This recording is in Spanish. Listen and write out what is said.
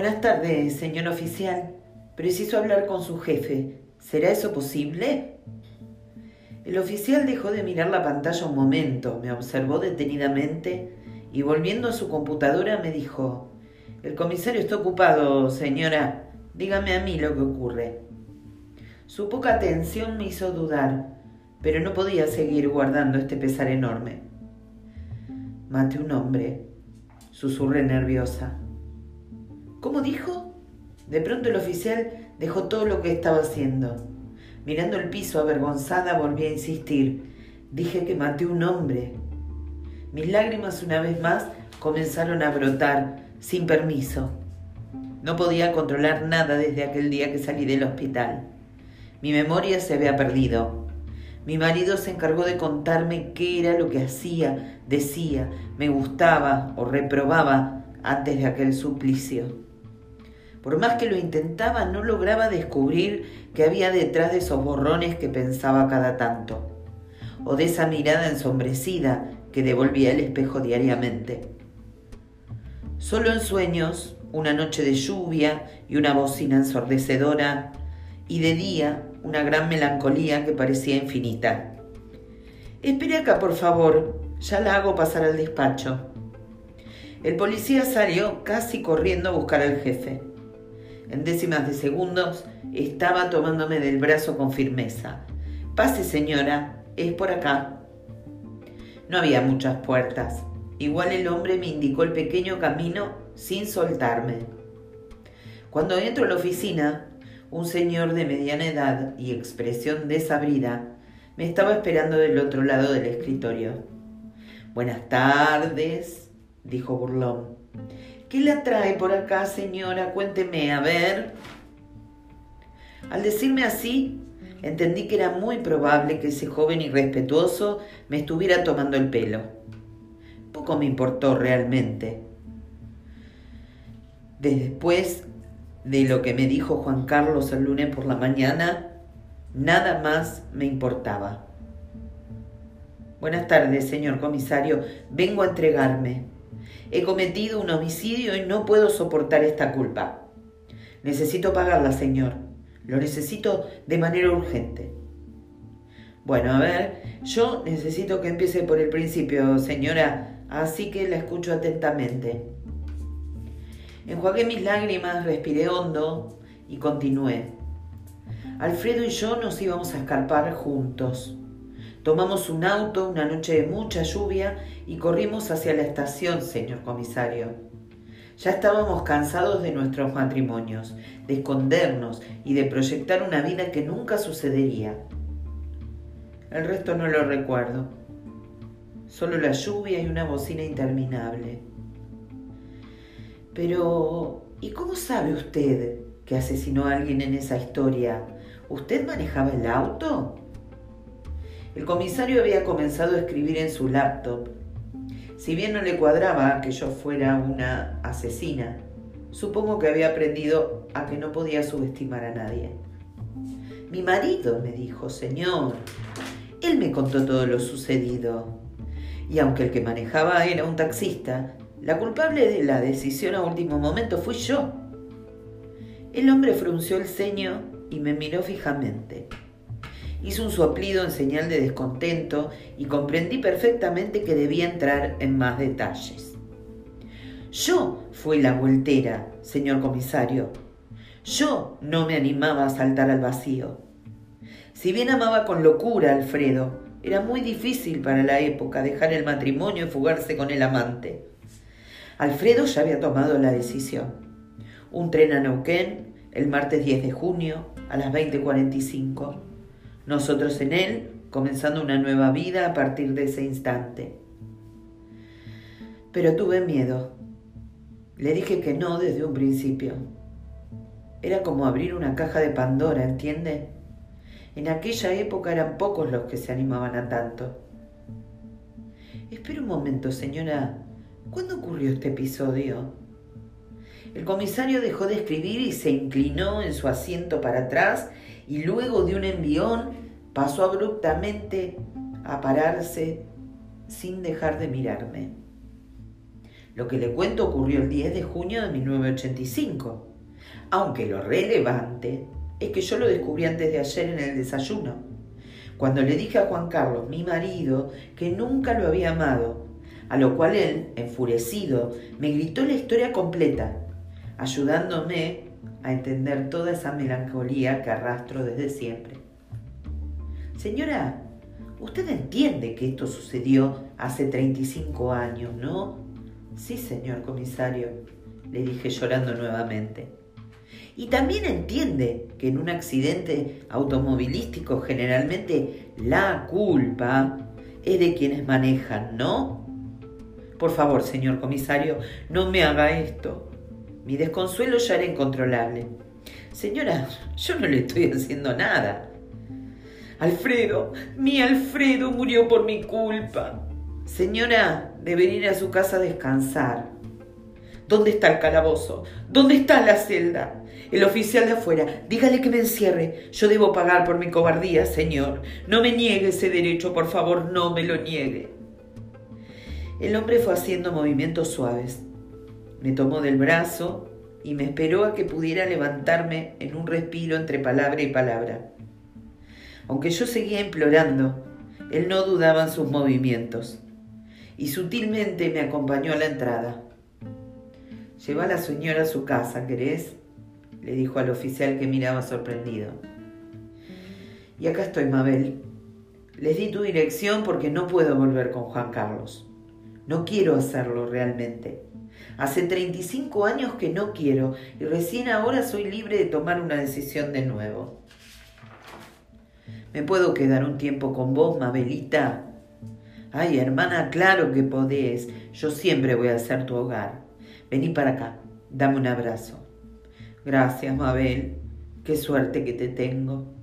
Buenas tardes, señor oficial. Preciso hablar con su jefe. ¿Será eso posible? El oficial dejó de mirar la pantalla un momento, me observó detenidamente y volviendo a su computadora me dijo, el comisario está ocupado, señora. Dígame a mí lo que ocurre. Su poca atención me hizo dudar, pero no podía seguir guardando este pesar enorme. Mate un hombre, susurré nerviosa. ¿Cómo dijo? De pronto el oficial dejó todo lo que estaba haciendo. Mirando el piso avergonzada volví a insistir. Dije que maté un hombre. Mis lágrimas una vez más comenzaron a brotar, sin permiso. No podía controlar nada desde aquel día que salí del hospital. Mi memoria se había perdido. Mi marido se encargó de contarme qué era lo que hacía, decía, me gustaba o reprobaba antes de aquel suplicio. Por más que lo intentaba, no lograba descubrir qué había detrás de esos borrones que pensaba cada tanto, o de esa mirada ensombrecida que devolvía el espejo diariamente. Solo en sueños, una noche de lluvia y una bocina ensordecedora, y de día una gran melancolía que parecía infinita. Espere acá, por favor, ya la hago pasar al despacho. El policía salió casi corriendo a buscar al jefe en décimas de segundos, estaba tomándome del brazo con firmeza. Pase, señora, es por acá. No había muchas puertas. Igual el hombre me indicó el pequeño camino sin soltarme. Cuando entro a la oficina, un señor de mediana edad y expresión desabrida me estaba esperando del otro lado del escritorio. Buenas tardes, dijo burlón. ¿Qué la trae por acá, señora? Cuénteme, a ver. Al decirme así, entendí que era muy probable que ese joven irrespetuoso me estuviera tomando el pelo. Poco me importó realmente. Después de lo que me dijo Juan Carlos el lunes por la mañana, nada más me importaba. Buenas tardes, señor comisario. Vengo a entregarme. He cometido un homicidio y no puedo soportar esta culpa. Necesito pagarla, señor. Lo necesito de manera urgente. Bueno, a ver, yo necesito que empiece por el principio, señora, así que la escucho atentamente. Enjuagué mis lágrimas, respiré hondo y continué. Alfredo y yo nos íbamos a escarpar juntos. Tomamos un auto una noche de mucha lluvia y corrimos hacia la estación, señor comisario. Ya estábamos cansados de nuestros matrimonios, de escondernos y de proyectar una vida que nunca sucedería. El resto no lo recuerdo. Solo la lluvia y una bocina interminable. Pero, ¿y cómo sabe usted que asesinó a alguien en esa historia? ¿Usted manejaba el auto? El comisario había comenzado a escribir en su laptop. Si bien no le cuadraba que yo fuera una asesina, supongo que había aprendido a que no podía subestimar a nadie. Mi marido, me dijo, señor. Él me contó todo lo sucedido. Y aunque el que manejaba era un taxista, la culpable de la decisión a último momento fui yo. El hombre frunció el ceño y me miró fijamente. Hizo un soplido en señal de descontento y comprendí perfectamente que debía entrar en más detalles. Yo fui la vueltera, señor comisario. Yo no me animaba a saltar al vacío. Si bien amaba con locura a Alfredo, era muy difícil para la época dejar el matrimonio y fugarse con el amante. Alfredo ya había tomado la decisión. Un tren a Neuquén el martes 10 de junio a las 20.45 nosotros en Él, comenzando una nueva vida a partir de ese instante. Pero tuve miedo. Le dije que no desde un principio. Era como abrir una caja de Pandora, ¿entiende? En aquella época eran pocos los que se animaban a tanto. Espera un momento, señora. ¿Cuándo ocurrió este episodio? El comisario dejó de escribir y se inclinó en su asiento para atrás y luego de un envión pasó abruptamente a pararse sin dejar de mirarme. Lo que le cuento ocurrió el 10 de junio de 1985. Aunque lo relevante es que yo lo descubrí antes de ayer en el desayuno, cuando le dije a Juan Carlos, mi marido, que nunca lo había amado, a lo cual él, enfurecido, me gritó la historia completa, ayudándome a entender toda esa melancolía que arrastro desde siempre. Señora, usted entiende que esto sucedió hace 35 años, ¿no? Sí, señor comisario, le dije llorando nuevamente. Y también entiende que en un accidente automovilístico generalmente la culpa es de quienes manejan, ¿no? Por favor, señor comisario, no me haga esto. Mi desconsuelo ya era incontrolable. Señora, yo no le estoy haciendo nada. Alfredo, mi Alfredo murió por mi culpa. Señora, debería ir a su casa a descansar. ¿Dónde está el calabozo? ¿Dónde está la celda? El oficial de afuera, dígale que me encierre. Yo debo pagar por mi cobardía, señor. No me niegue ese derecho, por favor, no me lo niegue. El hombre fue haciendo movimientos suaves. Me tomó del brazo y me esperó a que pudiera levantarme en un respiro entre palabra y palabra. Aunque yo seguía implorando, él no dudaba en sus movimientos y sutilmente me acompañó a la entrada. Lleva a la señora a su casa, ¿querés? le dijo al oficial que miraba sorprendido. Y acá estoy, Mabel. Les di tu dirección porque no puedo volver con Juan Carlos. No quiero hacerlo realmente. Hace 35 años que no quiero y recién ahora soy libre de tomar una decisión de nuevo. ¿Me puedo quedar un tiempo con vos, Mabelita? Ay, hermana, claro que podés. Yo siempre voy a ser tu hogar. Vení para acá, dame un abrazo. Gracias, Mabel. Qué suerte que te tengo.